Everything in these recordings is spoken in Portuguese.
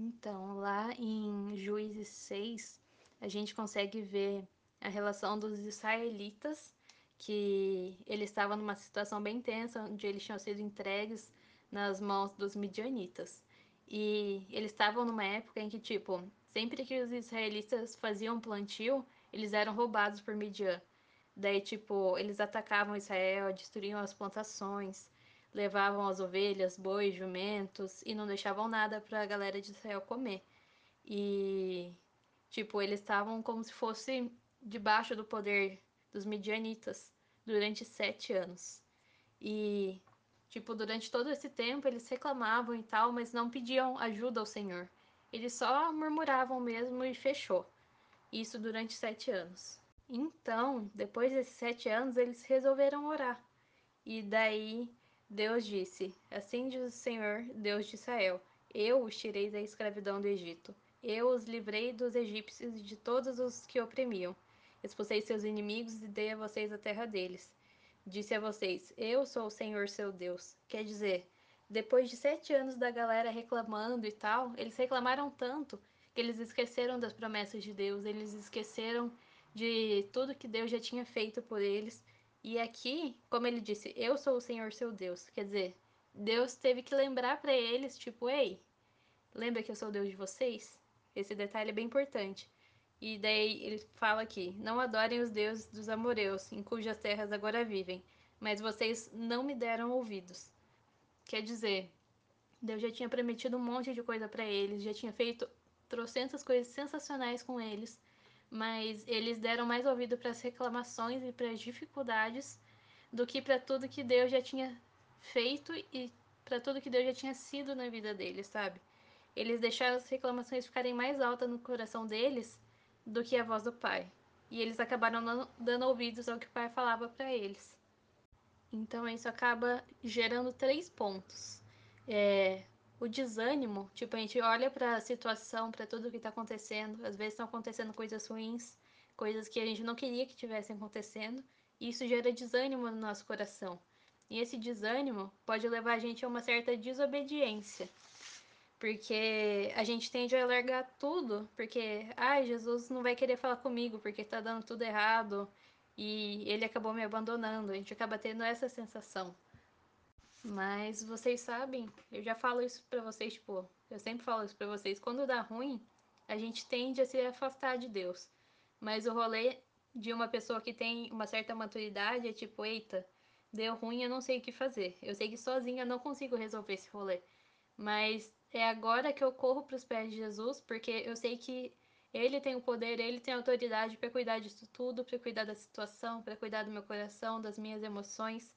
Então, lá em Juízes 6, a gente consegue ver a relação dos israelitas, que eles estavam numa situação bem tensa, onde eles tinham sido entregues nas mãos dos midianitas. E eles estavam numa época em que, tipo, sempre que os israelitas faziam plantio, eles eram roubados por Midian. Daí, tipo, eles atacavam Israel, destruíam as plantações, levavam as ovelhas, bois, jumentos e não deixavam nada para a galera de Israel comer. E, tipo, eles estavam como se fosse debaixo do poder dos midianitas durante sete anos. E, tipo, durante todo esse tempo eles reclamavam e tal, mas não pediam ajuda ao Senhor. Eles só murmuravam mesmo e fechou. Isso durante sete anos. Então, depois desses sete anos, eles resolveram orar. E daí Deus disse: Assim diz o Senhor, Deus de Israel: Eu os tirei da escravidão do Egito. Eu os livrei dos egípcios e de todos os que oprimiam. Expulsei seus inimigos e dei a vocês a terra deles. Disse a vocês: Eu sou o Senhor seu Deus. Quer dizer, depois de sete anos da galera reclamando e tal, eles reclamaram tanto que eles esqueceram das promessas de Deus, eles esqueceram de tudo que Deus já tinha feito por eles. E aqui, como ele disse, eu sou o Senhor seu Deus. Quer dizer, Deus teve que lembrar para eles, tipo, ei, lembra que eu sou o Deus de vocês? Esse detalhe é bem importante. E daí ele fala aqui: Não adorem os deuses dos amoreus, em cujas terras agora vivem, mas vocês não me deram ouvidos. Quer dizer, Deus já tinha prometido um monte de coisa para eles, já tinha feito trocentas coisas sensacionais com eles, mas eles deram mais ouvido para as reclamações e para as dificuldades do que para tudo que Deus já tinha feito e para tudo que Deus já tinha sido na vida deles, sabe? Eles deixaram as reclamações ficarem mais altas no coração deles do que a voz do Pai. E eles acabaram dando ouvidos ao que o Pai falava para eles. Então isso acaba gerando três pontos. É, o desânimo, tipo, a gente olha para a situação, para tudo que está acontecendo, às vezes estão acontecendo coisas ruins, coisas que a gente não queria que tivessem acontecendo, e isso gera desânimo no nosso coração. E esse desânimo pode levar a gente a uma certa desobediência. Porque a gente tende a largar tudo, porque, ai, ah, Jesus não vai querer falar comigo porque tá dando tudo errado e ele acabou me abandonando. A gente acaba tendo essa sensação. Mas vocês sabem, eu já falo isso pra vocês, tipo, eu sempre falo isso pra vocês, quando dá ruim, a gente tende a se afastar de Deus. Mas o rolê de uma pessoa que tem uma certa maturidade é tipo, eita, deu ruim, eu não sei o que fazer. Eu sei que sozinha não consigo resolver esse rolê. Mas é agora que eu corro para os pés de Jesus, porque eu sei que ele tem o poder, ele tem a autoridade para cuidar disso tudo, para cuidar da situação, para cuidar do meu coração, das minhas emoções.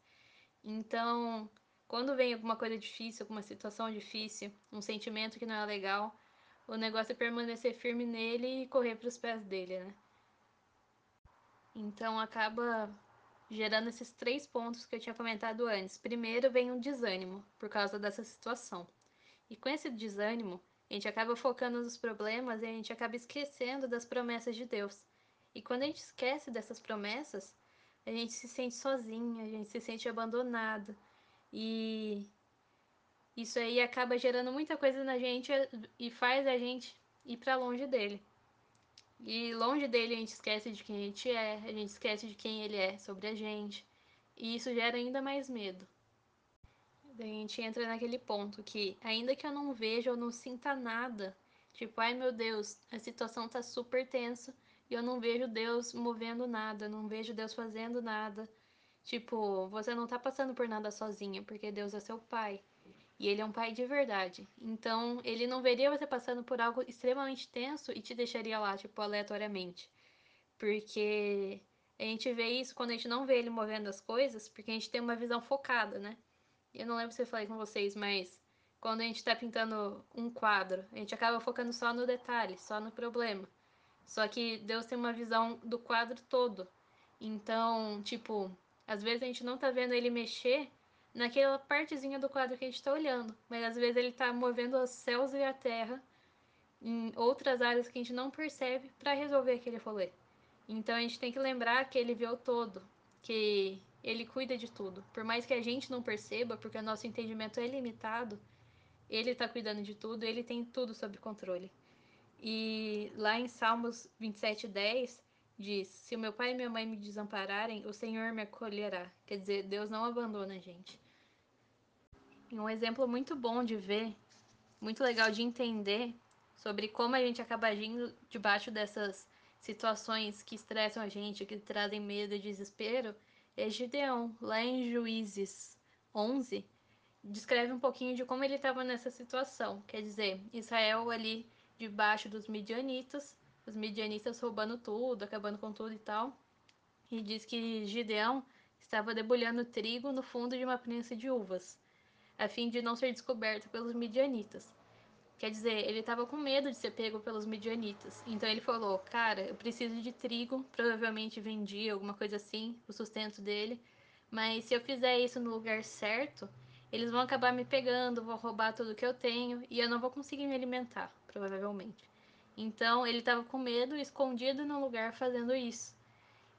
Então, quando vem alguma coisa difícil, alguma situação difícil, um sentimento que não é legal, o negócio é permanecer firme nele e correr para os pés dele, né? Então acaba gerando esses três pontos que eu tinha comentado antes. Primeiro vem um desânimo por causa dessa situação. E com esse desânimo, a gente acaba focando nos problemas e a gente acaba esquecendo das promessas de Deus. E quando a gente esquece dessas promessas, a gente se sente sozinha, a gente se sente abandonado, e isso aí acaba gerando muita coisa na gente e faz a gente ir para longe dele. E longe dele a gente esquece de quem a gente é, a gente esquece de quem ele é sobre a gente. E isso gera ainda mais medo. A gente entra naquele ponto que, ainda que eu não veja ou não sinta nada, tipo, ai meu Deus, a situação tá super tensa e eu não vejo Deus movendo nada, não vejo Deus fazendo nada, Tipo, você não tá passando por nada sozinha, porque Deus é seu pai. E ele é um pai de verdade. Então, ele não veria você passando por algo extremamente tenso e te deixaria lá, tipo, aleatoriamente. Porque a gente vê isso quando a gente não vê ele movendo as coisas, porque a gente tem uma visão focada, né? Eu não lembro se eu falei com vocês, mas quando a gente tá pintando um quadro, a gente acaba focando só no detalhe, só no problema. Só que Deus tem uma visão do quadro todo. Então, tipo, às vezes a gente não tá vendo ele mexer naquela partezinha do quadro que a gente tá olhando, mas às vezes ele tá movendo os céus e a terra em outras áreas que a gente não percebe para resolver aquele rolê. Então a gente tem que lembrar que ele vê o todo, que ele cuida de tudo. Por mais que a gente não perceba, porque o nosso entendimento é limitado, ele tá cuidando de tudo, ele tem tudo sob controle. E lá em Salmos 27, 10, diz: Se meu pai e minha mãe me desampararem, o Senhor me acolherá. Quer dizer, Deus não abandona a gente. E um exemplo muito bom de ver, muito legal de entender sobre como a gente acaba agindo debaixo dessas situações que estressam a gente, que trazem medo e desespero, é Gideão, lá em Juízes 11, descreve um pouquinho de como ele estava nessa situação. Quer dizer, Israel ali debaixo dos midianitas, os midianitas roubando tudo, acabando com tudo e tal. E diz que Gideão estava debulhando trigo no fundo de uma prensa de uvas, a fim de não ser descoberto pelos midianitas. Quer dizer, ele estava com medo de ser pego pelos midianitas. Então ele falou: Cara, eu preciso de trigo, provavelmente vendi alguma coisa assim, o sustento dele. Mas se eu fizer isso no lugar certo, eles vão acabar me pegando, vão roubar tudo que eu tenho e eu não vou conseguir me alimentar, provavelmente. Então ele estava com medo, escondido no lugar fazendo isso.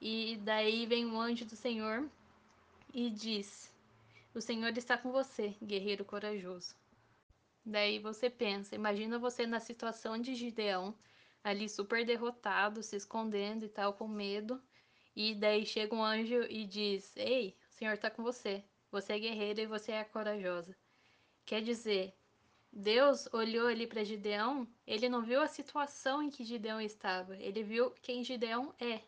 E daí vem um anjo do Senhor e diz: O Senhor está com você, guerreiro corajoso. Daí você pensa, imagina você na situação de Gideão, ali super derrotado, se escondendo e tal, com medo. E daí chega um anjo e diz: Ei, o Senhor está com você. Você é guerreira e você é corajosa. Quer dizer, Deus olhou ali para Gideão, ele não viu a situação em que Gideão estava, ele viu quem Gideão é.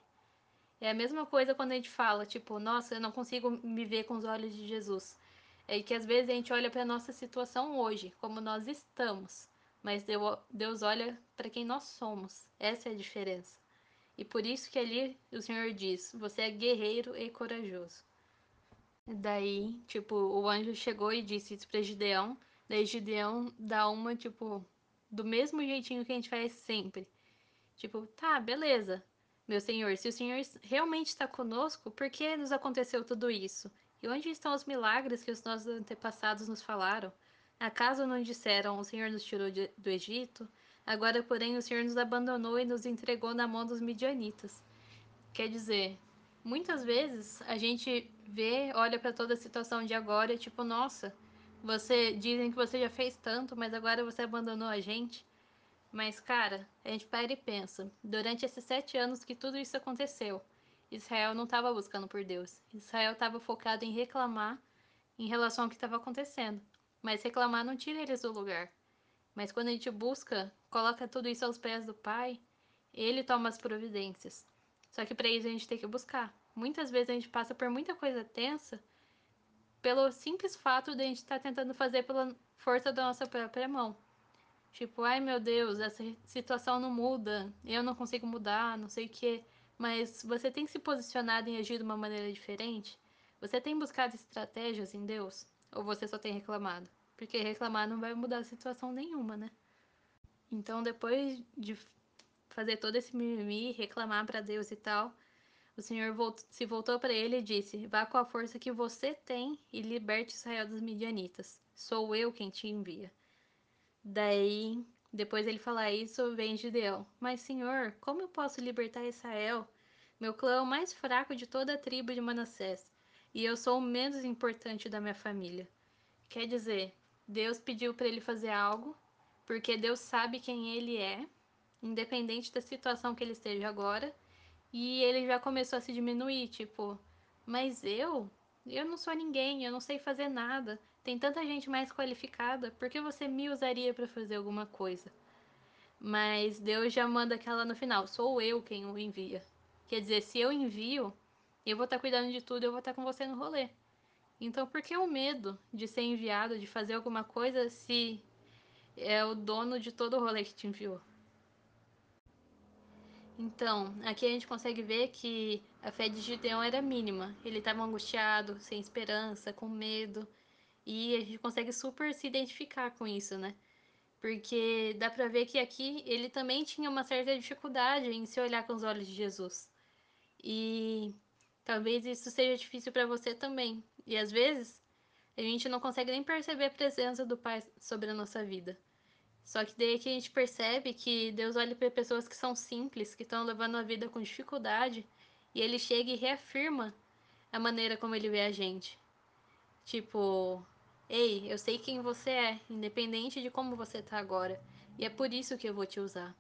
É a mesma coisa quando a gente fala, tipo, nossa, eu não consigo me ver com os olhos de Jesus. É que às vezes a gente olha para a nossa situação hoje, como nós estamos, mas Deus olha para quem nós somos. Essa é a diferença. E por isso que ali o Senhor diz: Você é guerreiro e corajoso. Daí, tipo, o anjo chegou e disse isso pra Gideão. Daí Gideão dá uma, tipo, do mesmo jeitinho que a gente faz sempre. Tipo, tá, beleza. Meu Senhor, se o Senhor realmente está conosco, por que nos aconteceu tudo isso? E onde estão os milagres que os nossos antepassados nos falaram? Acaso não disseram: O Senhor nos tirou de, do Egito? Agora, porém, o Senhor nos abandonou e nos entregou na mão dos midianitas. Quer dizer, muitas vezes a gente vê, olha para toda a situação de agora e tipo, nossa, você dizem que você já fez tanto, mas agora você abandonou a gente. Mas, cara, a gente para e pensa: durante esses sete anos que tudo isso aconteceu, Israel não estava buscando por Deus. Israel estava focado em reclamar em relação ao que estava acontecendo. Mas reclamar não tira eles do lugar. Mas quando a gente busca, coloca tudo isso aos pés do Pai, ele toma as providências. Só que para isso a gente tem que buscar. Muitas vezes a gente passa por muita coisa tensa pelo simples fato de a gente estar tá tentando fazer pela força da nossa própria mão. Tipo, ai meu Deus, essa situação não muda, eu não consigo mudar, não sei o que. Mas você tem se posicionado em agir de uma maneira diferente? Você tem buscado estratégias em Deus? Ou você só tem reclamado? Porque reclamar não vai mudar a situação nenhuma, né? Então, depois de fazer todo esse mimimi, reclamar para Deus e tal, o Senhor se voltou para ele e disse: Vá com a força que você tem e liberte Israel dos midianitas. Sou eu quem te envia. Daí, depois ele falar isso, vem Gideão. Mas, Senhor, como eu posso libertar Israel? Meu clã é o mais fraco de toda a tribo de Manassés, e eu sou o menos importante da minha família. Quer dizer, Deus pediu para ele fazer algo, porque Deus sabe quem ele é, independente da situação que ele esteja agora, e ele já começou a se diminuir, tipo, mas eu, eu não sou ninguém, eu não sei fazer nada. Tem tanta gente mais qualificada, por que você me usaria para fazer alguma coisa? Mas Deus já manda aquela no final: sou eu quem o envia. Quer dizer, se eu envio, eu vou estar tá cuidando de tudo, eu vou estar tá com você no rolê. Então, por que o medo de ser enviado, de fazer alguma coisa, se é o dono de todo o rolê que te enviou? Então, aqui a gente consegue ver que a fé de Gideão era mínima. Ele estava angustiado, sem esperança, com medo. E a gente consegue super se identificar com isso, né? Porque dá pra ver que aqui ele também tinha uma certa dificuldade em se olhar com os olhos de Jesus. E talvez isso seja difícil para você também. E às vezes a gente não consegue nem perceber a presença do Pai sobre a nossa vida. Só que daí que a gente percebe que Deus olha para pessoas que são simples, que estão levando a vida com dificuldade, e ele chega e reafirma a maneira como ele vê a gente. Tipo, Ei, eu sei quem você é, independente de como você tá agora. E é por isso que eu vou te usar.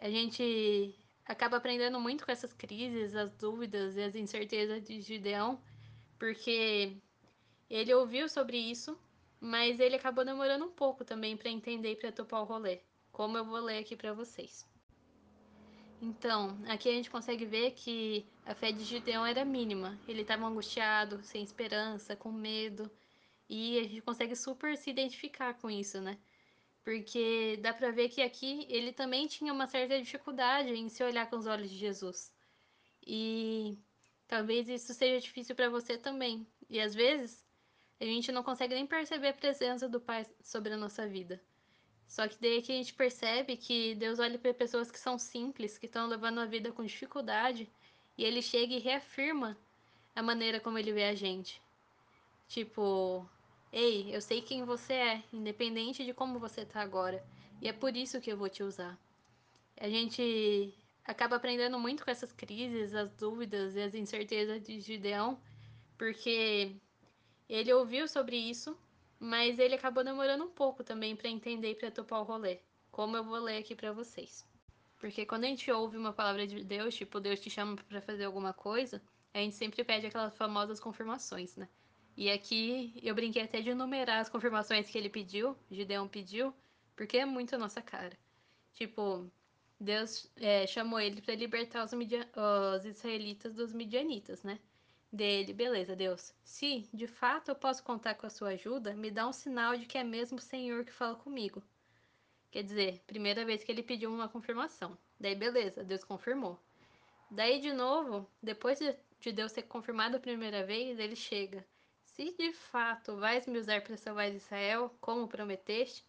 A gente acaba aprendendo muito com essas crises, as dúvidas e as incertezas de Gideão, porque ele ouviu sobre isso, mas ele acabou demorando um pouco também para entender e para topar o rolê, como eu vou ler aqui para vocês. Então, aqui a gente consegue ver que a fé de Gideão era mínima. Ele estava angustiado, sem esperança, com medo, e a gente consegue super se identificar com isso, né? Porque dá pra ver que aqui ele também tinha uma certa dificuldade em se olhar com os olhos de Jesus. E talvez isso seja difícil para você também. E às vezes a gente não consegue nem perceber a presença do Pai sobre a nossa vida. Só que daí que a gente percebe que Deus olha para pessoas que são simples, que estão levando a vida com dificuldade, e ele chega e reafirma a maneira como ele vê a gente. Tipo, ei, eu sei quem você é, independente de como você tá agora, e é por isso que eu vou te usar. A gente acaba aprendendo muito com essas crises, as dúvidas e as incertezas de Gideão, porque ele ouviu sobre isso, mas ele acabou demorando um pouco também para entender e para topar o rolê, como eu vou ler aqui para vocês. Porque quando a gente ouve uma palavra de Deus, tipo, Deus te chama para fazer alguma coisa, a gente sempre pede aquelas famosas confirmações, né? E aqui eu brinquei até de enumerar as confirmações que ele pediu, Gideão pediu, porque é muito a nossa cara. Tipo, Deus é, chamou ele para libertar os, os, israelitas dos midianitas, né? Dele, beleza, Deus. Se de fato eu posso contar com a sua ajuda, me dá um sinal de que é mesmo o Senhor que fala comigo. Quer dizer, primeira vez que ele pediu uma confirmação. Daí, beleza, Deus confirmou. Daí, de novo, depois de Deus ter confirmado a primeira vez, ele chega. Se de fato vais me usar para salvar Israel, como prometeste,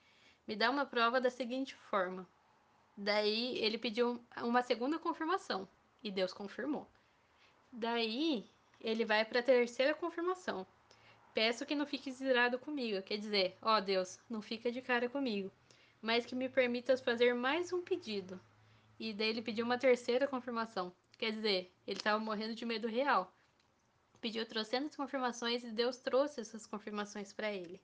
me dá uma prova da seguinte forma. Daí ele pediu uma segunda confirmação e Deus confirmou. Daí ele vai para a terceira confirmação. Peço que não fique irado comigo, quer dizer, ó Deus, não fica de cara comigo, mas que me permitas fazer mais um pedido. E daí ele pediu uma terceira confirmação, quer dizer, ele estava morrendo de medo real. Pediu trocentas confirmações e Deus trouxe essas confirmações para ele.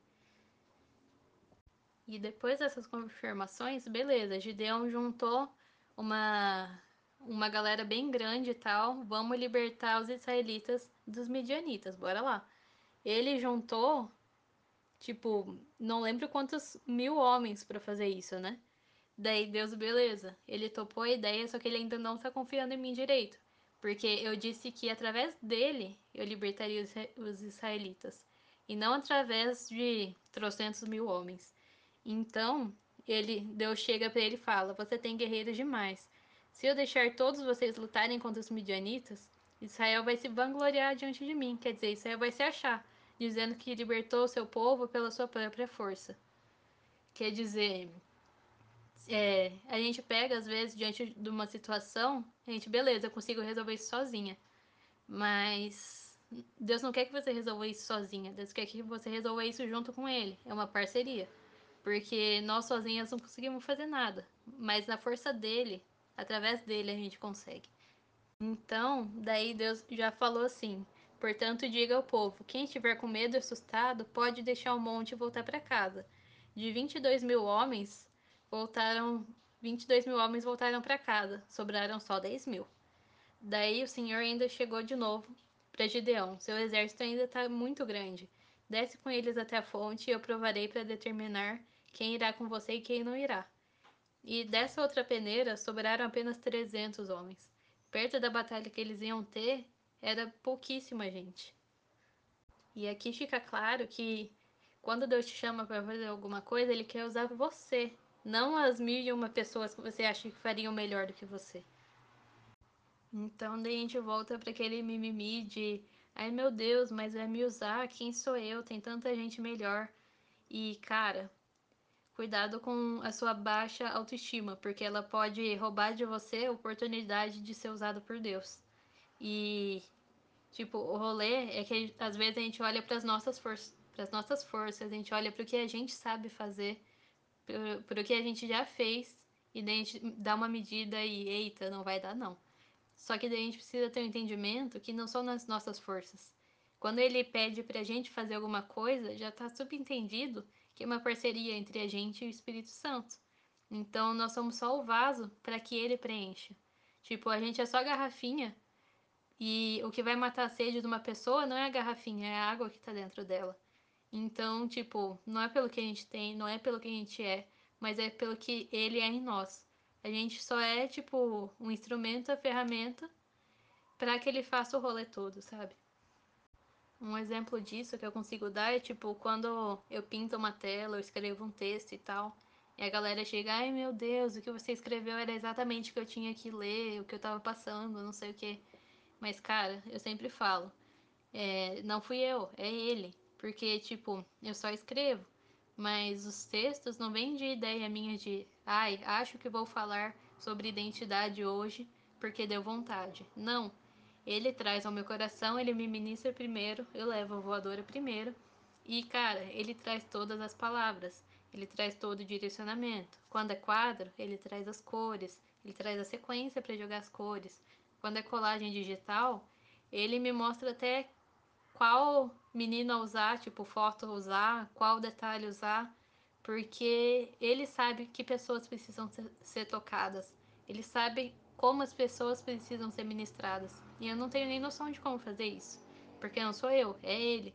E depois dessas confirmações, beleza, Gideão juntou uma, uma galera bem grande e tal, vamos libertar os israelitas dos midianitas, bora lá. Ele juntou, tipo, não lembro quantos mil homens para fazer isso, né? Daí Deus, beleza, ele topou a ideia, só que ele ainda não tá confiando em mim direito. Porque eu disse que através dele eu libertaria os israelitas. E não através de trocentos mil homens. Então, ele, Deus chega para ele e fala: Você tem guerreiros demais. Se eu deixar todos vocês lutarem contra os midianitas, Israel vai se vangloriar diante de mim. Quer dizer, Israel vai se achar, dizendo que libertou o seu povo pela sua própria força. Quer dizer, é, a gente pega, às vezes, diante de uma situação, a gente, beleza, eu consigo resolver isso sozinha. Mas Deus não quer que você resolva isso sozinha. Deus quer que você resolva isso junto com Ele. É uma parceria. Porque nós sozinhas não conseguimos fazer nada. Mas na força dele, através dele, a gente consegue. Então, daí Deus já falou assim: Portanto, diga ao povo: quem estiver com medo e assustado, pode deixar o monte e voltar para casa. De 22 mil homens, voltaram. 22 mil homens voltaram para casa, sobraram só 10 mil. Daí o Senhor ainda chegou de novo para Gideão: Seu exército ainda está muito grande. Desce com eles até a fonte e eu provarei para determinar quem irá com você e quem não irá. E dessa outra peneira sobraram apenas 300 homens. Perto da batalha que eles iam ter, era pouquíssima gente. E aqui fica claro que quando Deus te chama para fazer alguma coisa, Ele quer usar você, não as mil e uma pessoas que você acha que fariam melhor do que você. Então daí a gente volta para aquele mimimi de ai meu Deus, mas vai me usar, quem sou eu? Tem tanta gente melhor. E cara, Cuidado com a sua baixa autoestima, porque ela pode roubar de você a oportunidade de ser usado por Deus. E tipo, o rolê é que às vezes a gente olha para as nossas forças, para as nossas forças, a gente olha para o que a gente sabe fazer, para o que a gente já fez e daí a gente dá uma medida e eita, não vai dar não. Só que daí a gente precisa ter um entendimento que não são nas nossas forças. Quando ele pede pra gente fazer alguma coisa, já tá subentendido que é uma parceria entre a gente e o Espírito Santo. Então nós somos só o vaso para que ele preencha. Tipo, a gente é só a garrafinha e o que vai matar a sede de uma pessoa não é a garrafinha, é a água que tá dentro dela. Então, tipo, não é pelo que a gente tem, não é pelo que a gente é, mas é pelo que ele é em nós. A gente só é, tipo, um instrumento, a ferramenta para que ele faça o rolê todo, sabe? Um exemplo disso que eu consigo dar é tipo quando eu pinto uma tela, eu escrevo um texto e tal, e a galera chega, ai meu Deus, o que você escreveu era exatamente o que eu tinha que ler, o que eu tava passando, não sei o que. Mas cara, eu sempre falo, é, não fui eu, é ele. Porque, tipo, eu só escrevo. Mas os textos não vêm de ideia minha de, ai, acho que vou falar sobre identidade hoje porque deu vontade. Não. Ele traz ao meu coração, ele me ministra primeiro, eu levo a voadora primeiro. E, cara, ele traz todas as palavras, ele traz todo o direcionamento. Quando é quadro, ele traz as cores, ele traz a sequência para jogar as cores. Quando é colagem digital, ele me mostra até qual menino a usar, tipo, foto usar, qual detalhe usar, porque ele sabe que pessoas precisam ser, ser tocadas. Ele sabe como as pessoas precisam ser ministradas. E eu não tenho nem noção de como fazer isso, porque não sou eu, é ele.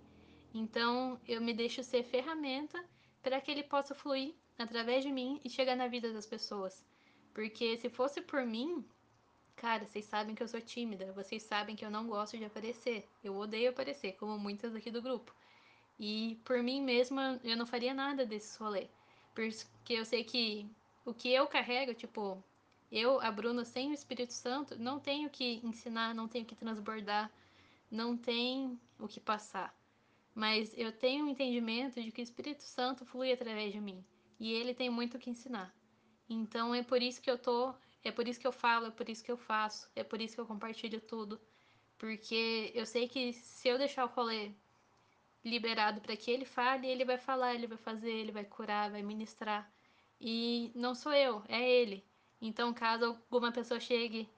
Então eu me deixo ser ferramenta para que ele possa fluir através de mim e chegar na vida das pessoas. Porque se fosse por mim, cara, vocês sabem que eu sou tímida, vocês sabem que eu não gosto de aparecer. Eu odeio aparecer, como muitas aqui do grupo. E por mim mesma eu não faria nada desse rolê. Porque eu sei que o que eu carrego, tipo, eu, a Bruna, sem o Espírito Santo, não tenho que ensinar, não tenho que transbordar, não tem o que passar. Mas eu tenho o um entendimento de que o Espírito Santo flui através de mim. E ele tem muito o que ensinar. Então é por isso que eu tô, é por isso que eu falo, é por isso que eu faço, é por isso que eu compartilho tudo. Porque eu sei que se eu deixar o rolê liberado para que ele fale, ele vai falar, ele vai fazer, ele vai curar, vai ministrar. E não sou eu, é ele. Então, caso alguma pessoa chegue,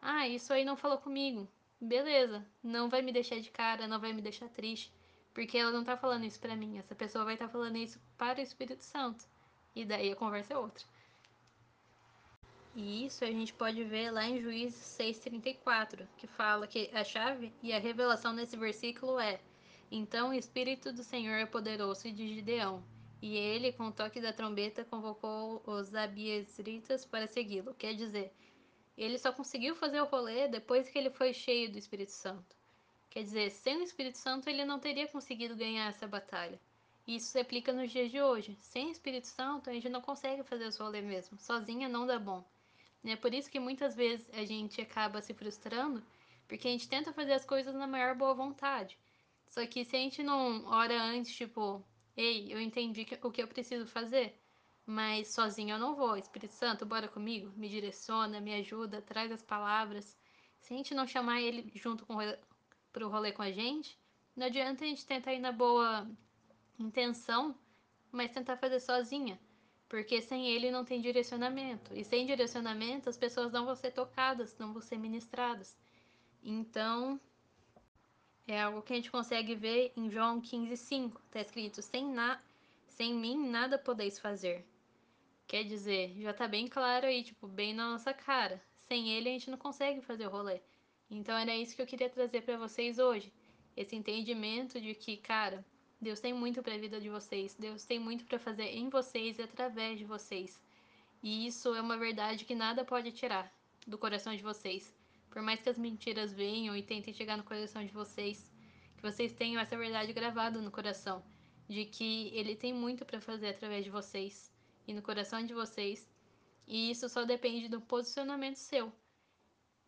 ah, isso aí não falou comigo, beleza, não vai me deixar de cara, não vai me deixar triste, porque ela não tá falando isso pra mim, essa pessoa vai estar tá falando isso para o Espírito Santo. E daí a conversa é outra. E isso a gente pode ver lá em Juízes 6,34, que fala que a chave e a revelação nesse versículo é: Então o Espírito do Senhor apoderou-se de Gideão, e ele, com o toque da trombeta, convocou os abiesritas para segui-lo. Quer dizer, ele só conseguiu fazer o rolê depois que ele foi cheio do Espírito Santo. Quer dizer, sem o Espírito Santo ele não teria conseguido ganhar essa batalha. E isso se aplica nos dias de hoje. Sem o Espírito Santo a gente não consegue fazer o rolê mesmo. Sozinha não dá bom. É por isso que muitas vezes a gente acaba se frustrando, porque a gente tenta fazer as coisas na maior boa vontade. Só que se a gente não ora antes, tipo, Ei, eu entendi o que eu preciso fazer, mas sozinho eu não vou. Espírito Santo, bora comigo, me direciona, me ajuda, traz as palavras. Se a gente não chamar ele junto com pro rolê com a gente, não adianta a gente tentar ir na boa intenção, mas tentar fazer sozinha. Porque sem ele não tem direcionamento. E sem direcionamento as pessoas não vão ser tocadas, não vão ser ministradas. Então, é algo que a gente consegue ver em João 15,5. Está escrito: sem, na... sem mim nada podeis fazer. Quer dizer, já tá bem claro aí, tipo, bem na nossa cara. Sem ele a gente não consegue fazer o rolê. Então era isso que eu queria trazer para vocês hoje. Esse entendimento de que, cara, Deus tem muito para a vida de vocês. Deus tem muito para fazer em vocês e através de vocês. E isso é uma verdade que nada pode tirar do coração de vocês. Por mais que as mentiras venham e tentem chegar no coração de vocês, que vocês tenham essa verdade gravada no coração, de que ele tem muito para fazer através de vocês e no coração de vocês. E isso só depende do posicionamento seu.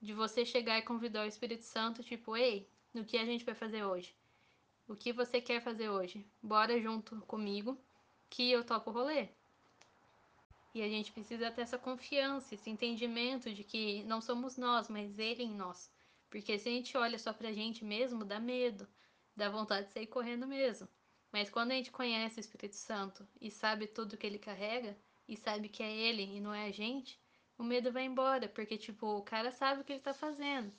De você chegar e convidar o Espírito Santo, tipo, ei, o que a gente vai fazer hoje? O que você quer fazer hoje? Bora junto comigo que eu topo o rolê. E a gente precisa ter essa confiança, esse entendimento de que não somos nós, mas Ele em nós. Porque se a gente olha só pra gente mesmo, dá medo, dá vontade de sair correndo mesmo. Mas quando a gente conhece o Espírito Santo e sabe tudo que ele carrega, e sabe que é ele e não é a gente, o medo vai embora, porque, tipo, o cara sabe o que ele tá fazendo.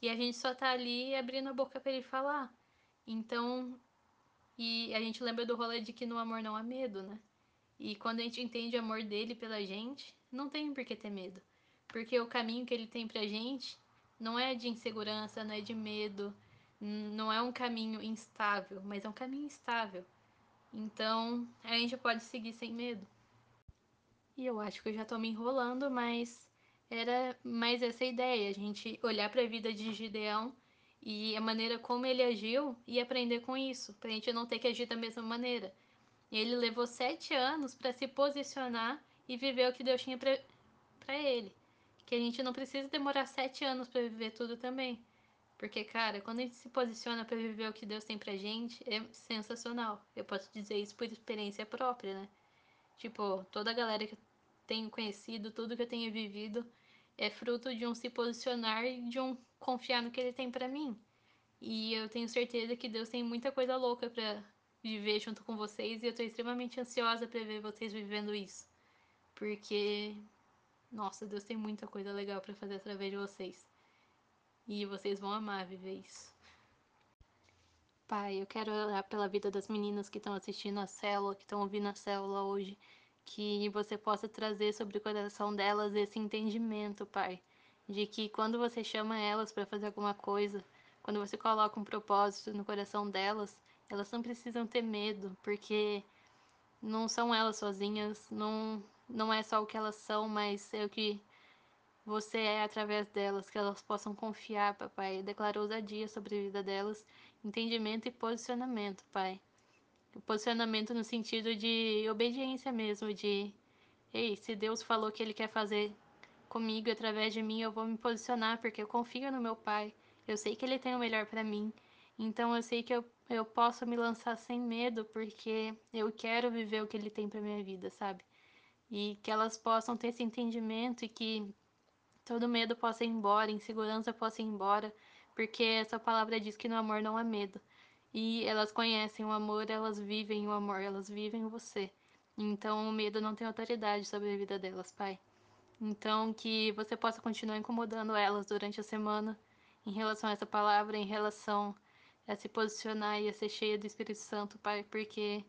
E a gente só tá ali abrindo a boca para ele falar. Então, e a gente lembra do rolê de que no amor não há medo, né? E quando a gente entende o amor dele pela gente, não tem por que ter medo. Porque o caminho que ele tem pra gente não é de insegurança, não é de medo, não é um caminho instável, mas é um caminho estável. Então, a gente pode seguir sem medo. E eu acho que eu já tô me enrolando, mas era mais essa ideia, a gente olhar para a vida de Gideão e a maneira como ele agiu e aprender com isso, para a gente não ter que agir da mesma maneira. Ele levou sete anos para se posicionar e viver o que Deus tinha para ele. Que a gente não precisa demorar sete anos para viver tudo também. Porque, cara, quando a gente se posiciona para viver o que Deus tem pra gente, é sensacional. Eu posso dizer isso por experiência própria, né? Tipo, toda a galera que eu tenho conhecido, tudo que eu tenho vivido, é fruto de um se posicionar e de um confiar no que ele tem para mim. E eu tenho certeza que Deus tem muita coisa louca para viver junto com vocês e eu tô extremamente ansiosa para ver vocês vivendo isso. Porque nossa, Deus tem muita coisa legal para fazer através de vocês. E vocês vão amar viver isso. Pai, eu quero orar pela vida das meninas que estão assistindo a célula, que estão ouvindo a célula hoje que você possa trazer sobre o coração delas esse entendimento, Pai, de que quando você chama elas para fazer alguma coisa, quando você coloca um propósito no coração delas, elas não precisam ter medo, porque não são elas sozinhas, não, não é só o que elas são, mas é o que você é através delas, que elas possam confiar, papai. Declara ousadia sobre a vida delas, entendimento e posicionamento, pai posicionamento no sentido de obediência mesmo, de ei, se Deus falou que ele quer fazer comigo através de mim, eu vou me posicionar porque eu confio no meu pai. Eu sei que ele tem o melhor para mim. Então eu sei que eu, eu posso me lançar sem medo porque eu quero viver o que ele tem para minha vida, sabe? E que elas possam ter esse entendimento e que todo medo possa ir embora, insegurança possa ir embora, porque essa palavra diz que no amor não há medo. E elas conhecem o amor, elas vivem o amor, elas vivem você. Então o medo não tem autoridade sobre a vida delas, Pai. Então que você possa continuar incomodando elas durante a semana em relação a essa palavra, em relação a se posicionar e a ser cheia do Espírito Santo, Pai, porque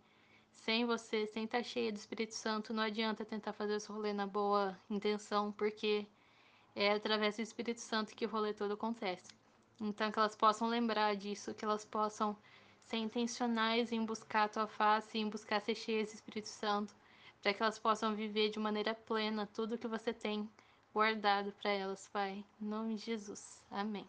sem você, sem estar cheia do Espírito Santo, não adianta tentar fazer esse rolê na boa intenção, porque é através do Espírito Santo que o rolê todo acontece. Então que elas possam lembrar disso, que elas possam ser intencionais em buscar a tua face, em buscar ser cheias do Espírito Santo, para que elas possam viver de maneira plena tudo que você tem guardado para elas, Pai. Em nome de Jesus. Amém.